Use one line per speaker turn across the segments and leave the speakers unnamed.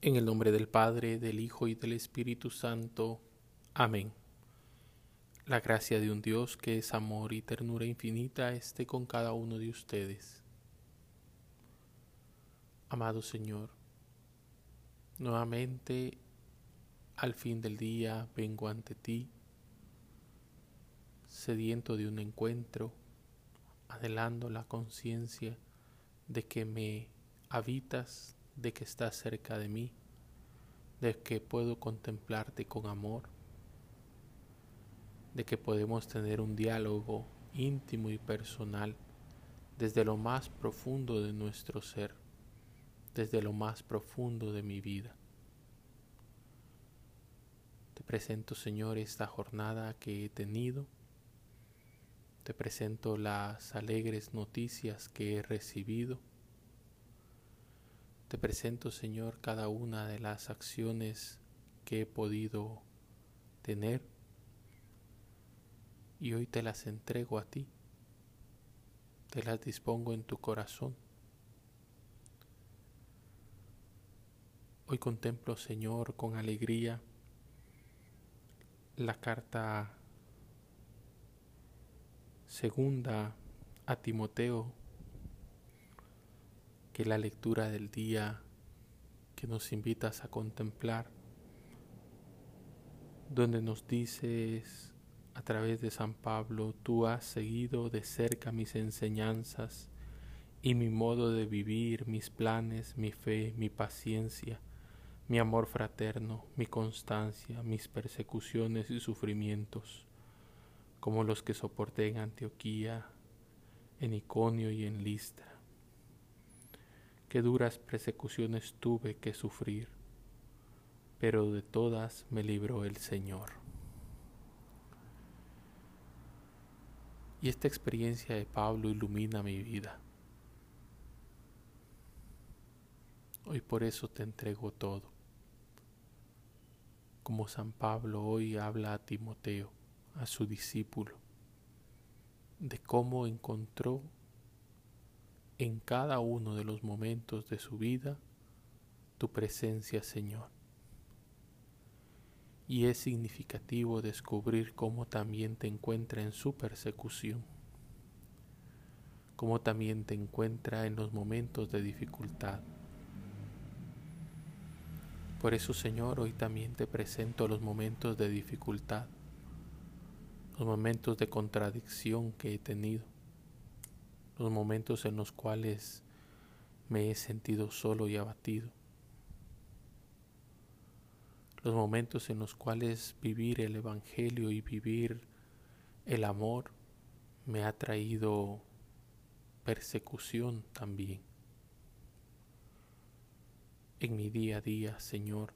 En el nombre del Padre, del Hijo y del Espíritu Santo. Amén. La gracia de un Dios que es amor y ternura infinita esté con cada uno de ustedes. Amado Señor, nuevamente al fin del día vengo ante ti, sediento de un encuentro, adelando la conciencia de que me habitas de que estás cerca de mí, de que puedo contemplarte con amor, de que podemos tener un diálogo íntimo y personal desde lo más profundo de nuestro ser, desde lo más profundo de mi vida. Te presento, Señor, esta jornada que he tenido. Te presento las alegres noticias que he recibido te presento, Señor, cada una de las acciones que he podido tener y hoy te las entrego a ti. Te las dispongo en tu corazón. Hoy contemplo, Señor, con alegría la carta segunda a Timoteo que la lectura del día que nos invitas a contemplar, donde nos dices a través de San Pablo, tú has seguido de cerca mis enseñanzas y mi modo de vivir, mis planes, mi fe, mi paciencia, mi amor fraterno, mi constancia, mis persecuciones y sufrimientos, como los que soporté en Antioquía, en Iconio y en Listra qué duras persecuciones tuve que sufrir, pero de todas me libró el Señor. Y esta experiencia de Pablo ilumina mi vida. Hoy por eso te entrego todo. Como San Pablo hoy habla a Timoteo, a su discípulo, de cómo encontró en cada uno de los momentos de su vida tu presencia, Señor. Y es significativo descubrir cómo también te encuentra en su persecución, cómo también te encuentra en los momentos de dificultad. Por eso, Señor, hoy también te presento los momentos de dificultad, los momentos de contradicción que he tenido los momentos en los cuales me he sentido solo y abatido, los momentos en los cuales vivir el Evangelio y vivir el amor me ha traído persecución también. En mi día a día, Señor,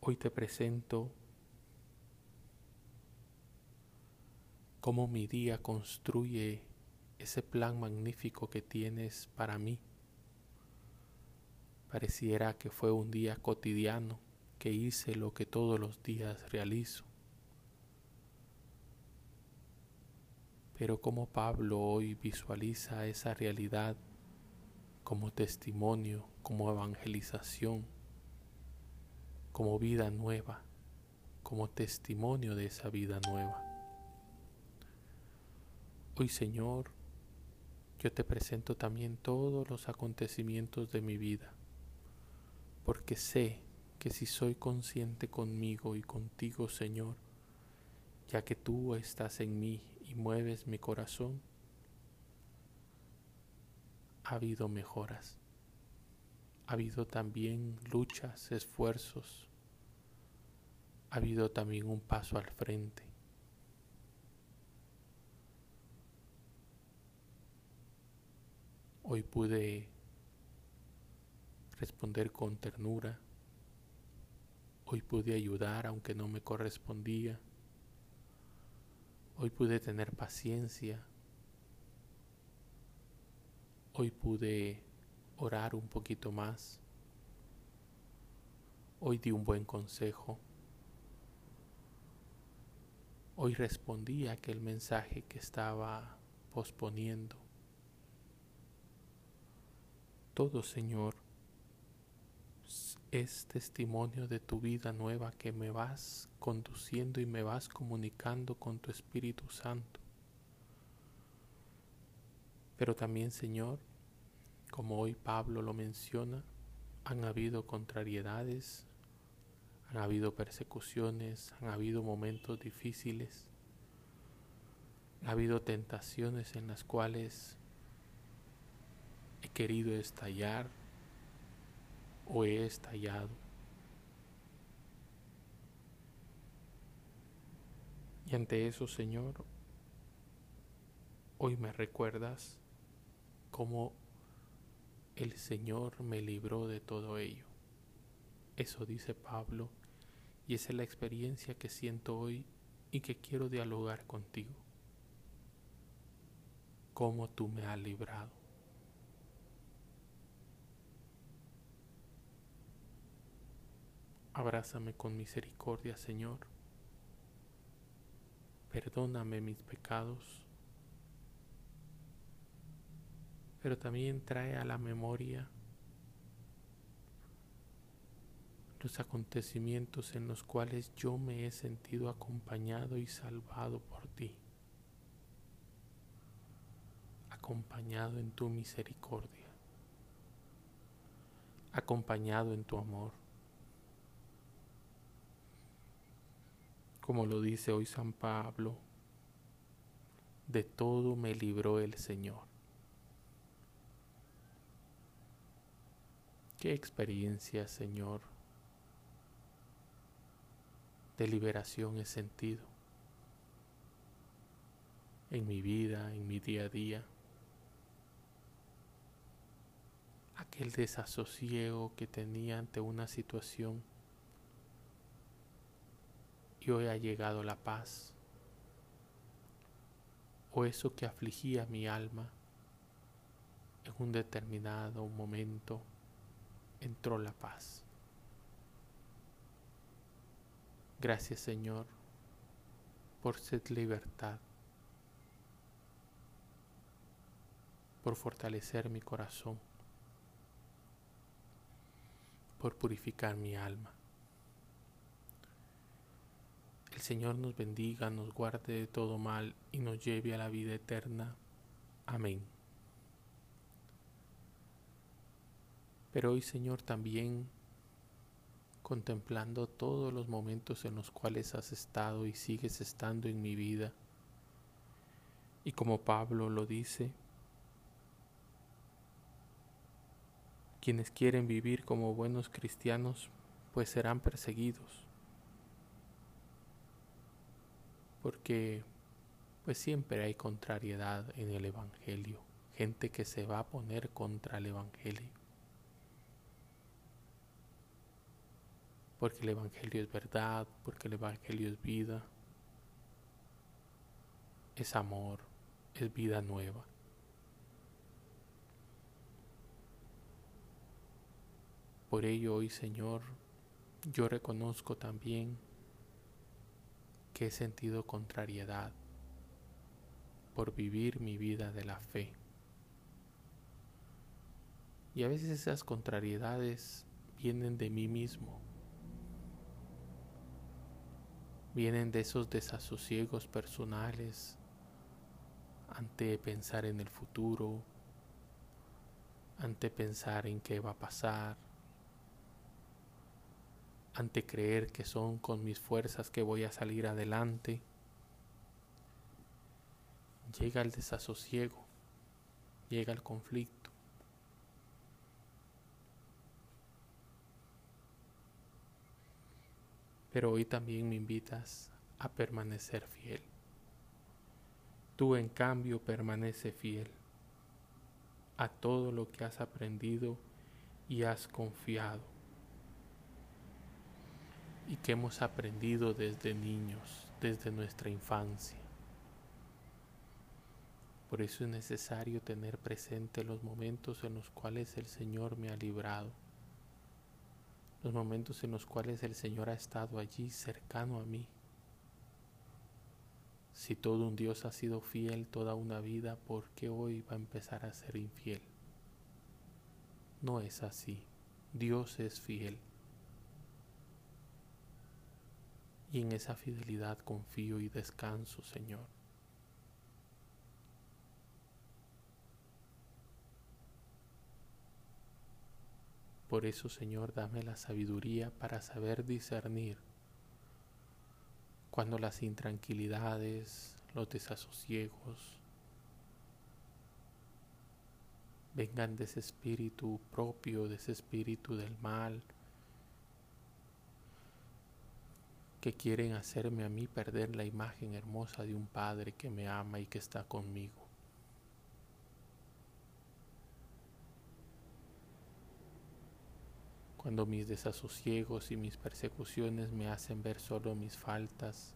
hoy te presento cómo mi día construye ese plan magnífico que tienes para mí. Pareciera que fue un día cotidiano, que hice lo que todos los días realizo. Pero como Pablo hoy visualiza esa realidad como testimonio, como evangelización, como vida nueva, como testimonio de esa vida nueva. Hoy Señor, yo te presento también todos los acontecimientos de mi vida, porque sé que si soy consciente conmigo y contigo, Señor, ya que tú estás en mí y mueves mi corazón, ha habido mejoras, ha habido también luchas, esfuerzos, ha habido también un paso al frente. Hoy pude responder con ternura. Hoy pude ayudar aunque no me correspondía. Hoy pude tener paciencia. Hoy pude orar un poquito más. Hoy di un buen consejo. Hoy respondí a aquel mensaje que estaba posponiendo. Todo, Señor, es testimonio de tu vida nueva que me vas conduciendo y me vas comunicando con tu Espíritu Santo. Pero también, Señor, como hoy Pablo lo menciona, han habido contrariedades, han habido persecuciones, han habido momentos difíciles, ha habido tentaciones en las cuales he querido estallar o he estallado. Y ante eso, Señor, hoy me recuerdas cómo el Señor me libró de todo ello. Eso dice Pablo y esa es la experiencia que siento hoy y que quiero dialogar contigo. Cómo tú me has librado. Abrázame con misericordia, Señor. Perdóname mis pecados. Pero también trae a la memoria los acontecimientos en los cuales yo me he sentido acompañado y salvado por ti, acompañado en tu misericordia, acompañado en tu amor. Como lo dice hoy San Pablo, de todo me libró el Señor. Qué experiencia, Señor, de liberación he sentido en mi vida, en mi día a día. Aquel desasosiego que tenía ante una situación y hoy ha llegado la paz. O eso que afligía mi alma en un determinado momento entró la paz. Gracias Señor por ser libertad, por fortalecer mi corazón, por purificar mi alma. El Señor nos bendiga, nos guarde de todo mal y nos lleve a la vida eterna. Amén. Pero hoy Señor también contemplando todos los momentos en los cuales has estado y sigues estando en mi vida. Y como Pablo lo dice, quienes quieren vivir como buenos cristianos, pues serán perseguidos. Porque pues siempre hay contrariedad en el Evangelio, gente que se va a poner contra el Evangelio. porque el Evangelio es verdad, porque el Evangelio es vida, es amor, es vida nueva. Por ello hoy, Señor, yo reconozco también que he sentido contrariedad por vivir mi vida de la fe. Y a veces esas contrariedades vienen de mí mismo vienen de esos desasosiegos personales ante pensar en el futuro, ante pensar en qué va a pasar, ante creer que son con mis fuerzas que voy a salir adelante. Llega el desasosiego, llega el conflicto. pero hoy también me invitas a permanecer fiel. Tú en cambio permanece fiel a todo lo que has aprendido y has confiado y que hemos aprendido desde niños, desde nuestra infancia. Por eso es necesario tener presente los momentos en los cuales el Señor me ha librado los momentos en los cuales el Señor ha estado allí cercano a mí. Si todo un Dios ha sido fiel toda una vida, ¿por qué hoy va a empezar a ser infiel? no es así. Dios es fiel. Y en esa fidelidad confío y descanso, Señor. Por eso, Señor, dame la sabiduría para saber discernir cuando las intranquilidades, los desasosiegos vengan de ese espíritu propio, de ese espíritu del mal, que quieren hacerme a mí perder la imagen hermosa de un Padre que me ama y que está conmigo. Cuando mis desasosiegos y mis persecuciones me hacen ver solo mis faltas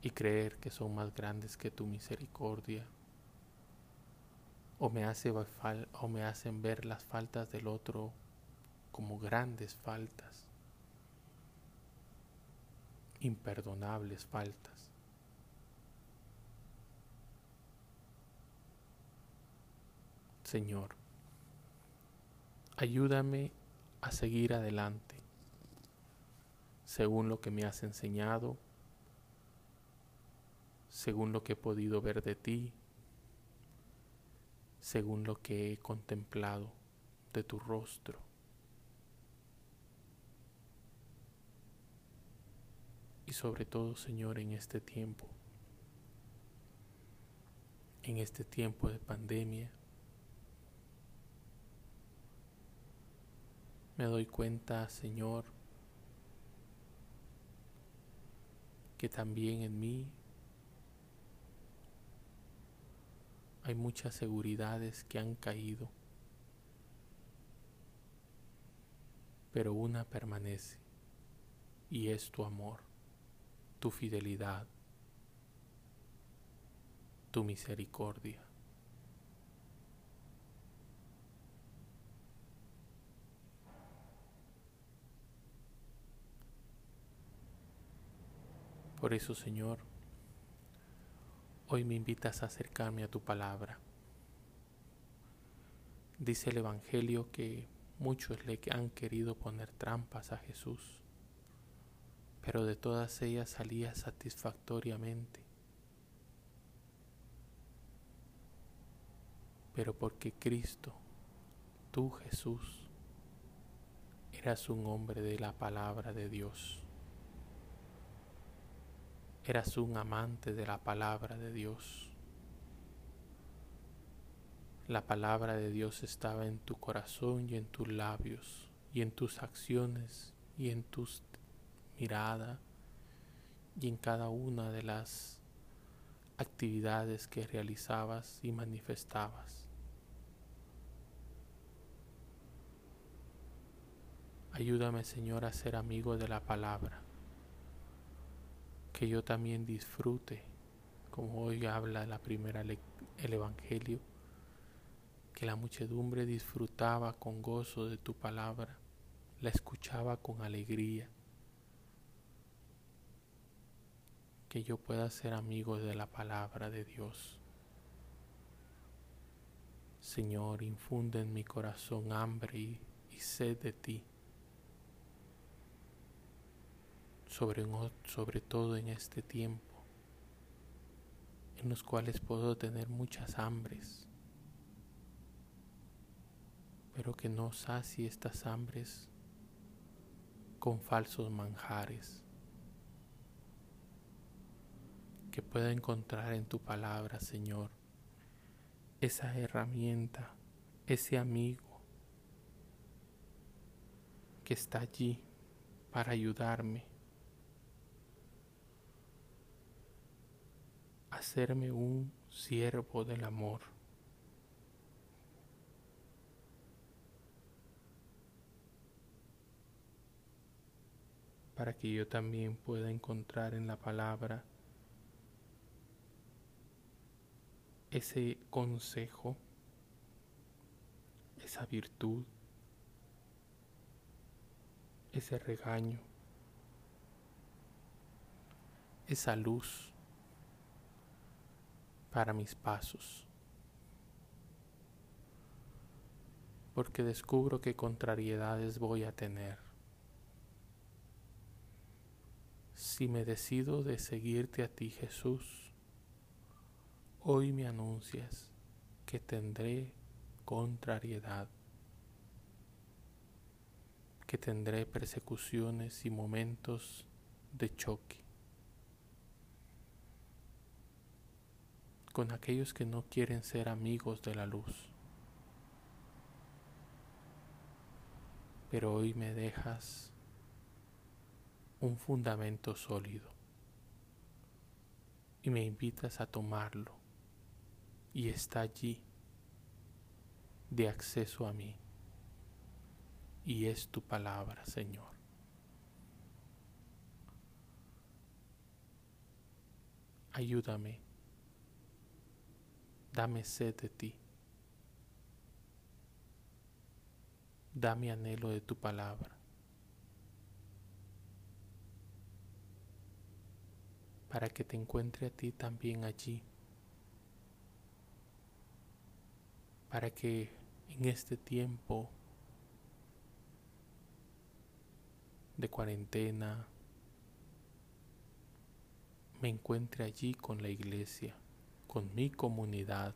y creer que son más grandes que tu misericordia, o me, o me hacen ver las faltas del otro como grandes faltas imperdonables faltas. Señor, ayúdame a seguir adelante según lo que me has enseñado, según lo que he podido ver de ti, según lo que he contemplado de tu rostro. Y sobre todo, Señor, en este tiempo, en este tiempo de pandemia, me doy cuenta, Señor, que también en mí hay muchas seguridades que han caído, pero una permanece y es tu amor tu fidelidad, tu misericordia. Por eso, Señor, hoy me invitas a acercarme a tu palabra. Dice el Evangelio que muchos le han querido poner trampas a Jesús pero de todas ellas salía satisfactoriamente. Pero porque Cristo, tú Jesús, eras un hombre de la palabra de Dios. Eras un amante de la palabra de Dios. La palabra de Dios estaba en tu corazón y en tus labios y en tus acciones y en tus mirada y en cada una de las actividades que realizabas y manifestabas. Ayúdame Señor a ser amigo de la palabra, que yo también disfrute, como hoy habla la primera el Evangelio, que la muchedumbre disfrutaba con gozo de tu palabra, la escuchaba con alegría que yo pueda ser amigo de la palabra de Dios. Señor, infunde en mi corazón hambre y, sed de ti, sobre, sobre todo en este tiempo, en los cuales puedo tener muchas hambres, pero que no sacie estas hambres con falsos manjares que pueda encontrar en tu palabra, Señor, esa herramienta, ese amigo que está allí para ayudarme hacerme un siervo del amor. para que yo también pueda encontrar en la palabra ese consejo, esa virtud, ese regaño, esa luz para mis pasos. porque descubro que contrariedades voy a tener. Si me decido de seguirte a ti, Jesús, hoy me anuncias que tendré contrariedad, que tendré persecuciones y momentos de choque con aquellos que no quieren ser amigos de la luz. Pero hoy me dejas un fundamento sólido y me invitas a tomarlo y está allí de acceso a mí y es tu palabra, Señor. Ayúdame, dame sed de ti, dame anhelo de tu palabra. para que te encuentre a ti también allí, para que en este tiempo de cuarentena me encuentre allí con la iglesia, con mi comunidad,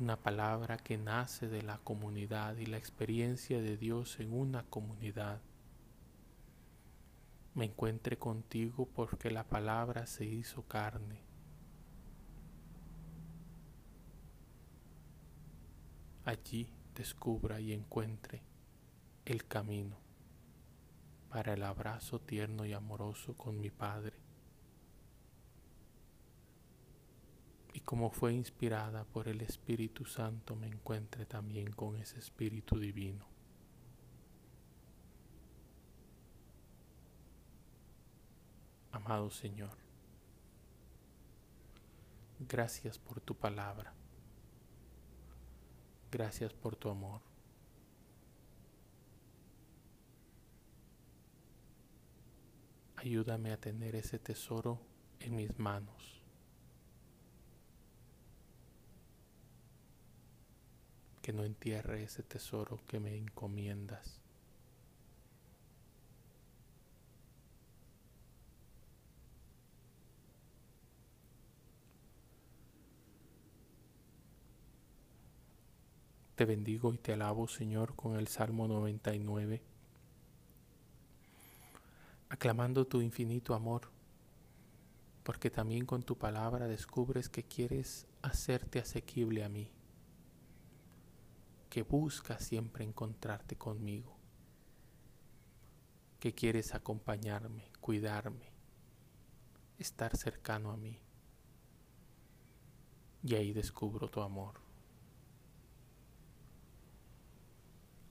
una palabra que nace de la comunidad y la experiencia de Dios en una comunidad me encuentre contigo porque la palabra se hizo carne. Allí descubra y encuentre el camino para el abrazo tierno y amoroso con mi Padre. Y como fue inspirada por el Espíritu Santo, me encuentre también con ese Espíritu Divino. Amado Señor, gracias por tu palabra, gracias por tu amor. Ayúdame a tener ese tesoro en mis manos. Que no entierre ese tesoro que me encomiendas. Te bendigo y te alabo, Señor, con el Salmo 99, aclamando tu infinito amor, porque también con tu palabra descubres que quieres hacerte asequible a mí, que buscas siempre encontrarte conmigo, que quieres acompañarme, cuidarme, estar cercano a mí. Y ahí descubro tu amor.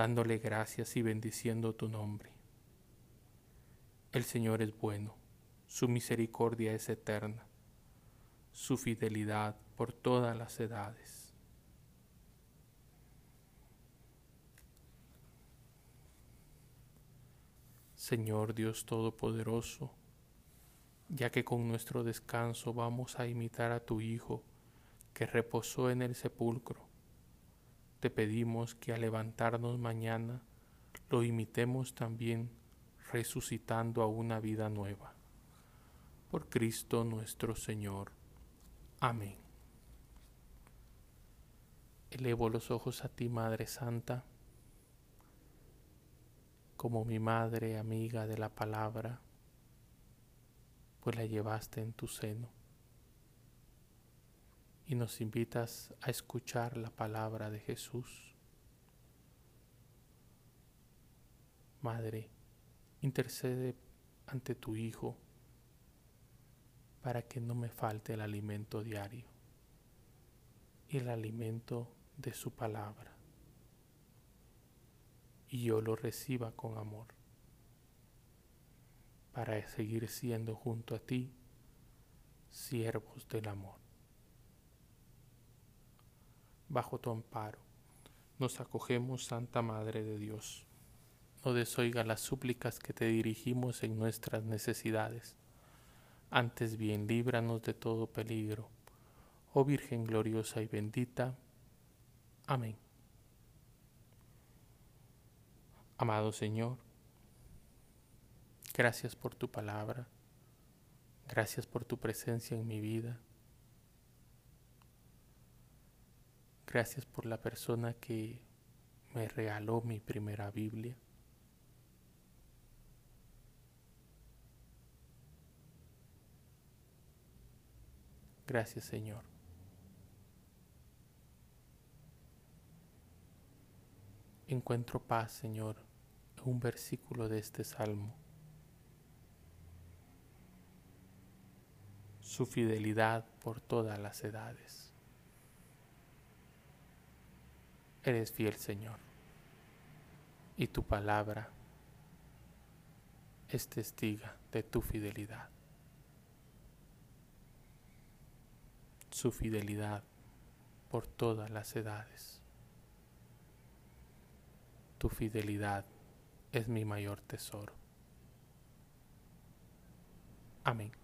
dándole gracias y bendiciendo tu nombre. El Señor es bueno, su misericordia es eterna, su fidelidad por todas las edades. Señor Dios Todopoderoso, ya que con nuestro descanso vamos a imitar a tu Hijo, que reposó en el sepulcro, te pedimos que al levantarnos mañana lo imitemos también resucitando a una vida nueva. Por Cristo nuestro Señor. Amén. Elevo los ojos a ti, Madre Santa, como mi madre amiga de la palabra, pues la llevaste en tu seno y nos invitas a escuchar la palabra de Jesús. Madre, intercede ante tu Hijo para que no me falte el alimento diario y el alimento de su palabra. y yo lo reciba con amor, para seguir siendo junto a ti siervos del amor. Bajo tu amparo nos acogemos, Santa Madre de Dios. No desoiga las súplicas que te dirigimos en nuestras necesidades. Antes bien, líbranos de todo peligro. Oh Virgen gloriosa y bendita. Amén. Amado Señor, gracias por tu palabra, gracias por tu presencia en mi vida, gracias por la persona que me regaló mi primera Biblia. Gracias Señor. Encuentro paz, Señor, un versículo de este salmo. Su fidelidad por todas las edades. Eres fiel, Señor, y tu palabra es testiga de tu fidelidad. Su fidelidad por todas las edades. Tu fidelidad es mi mayor tesoro. Amén.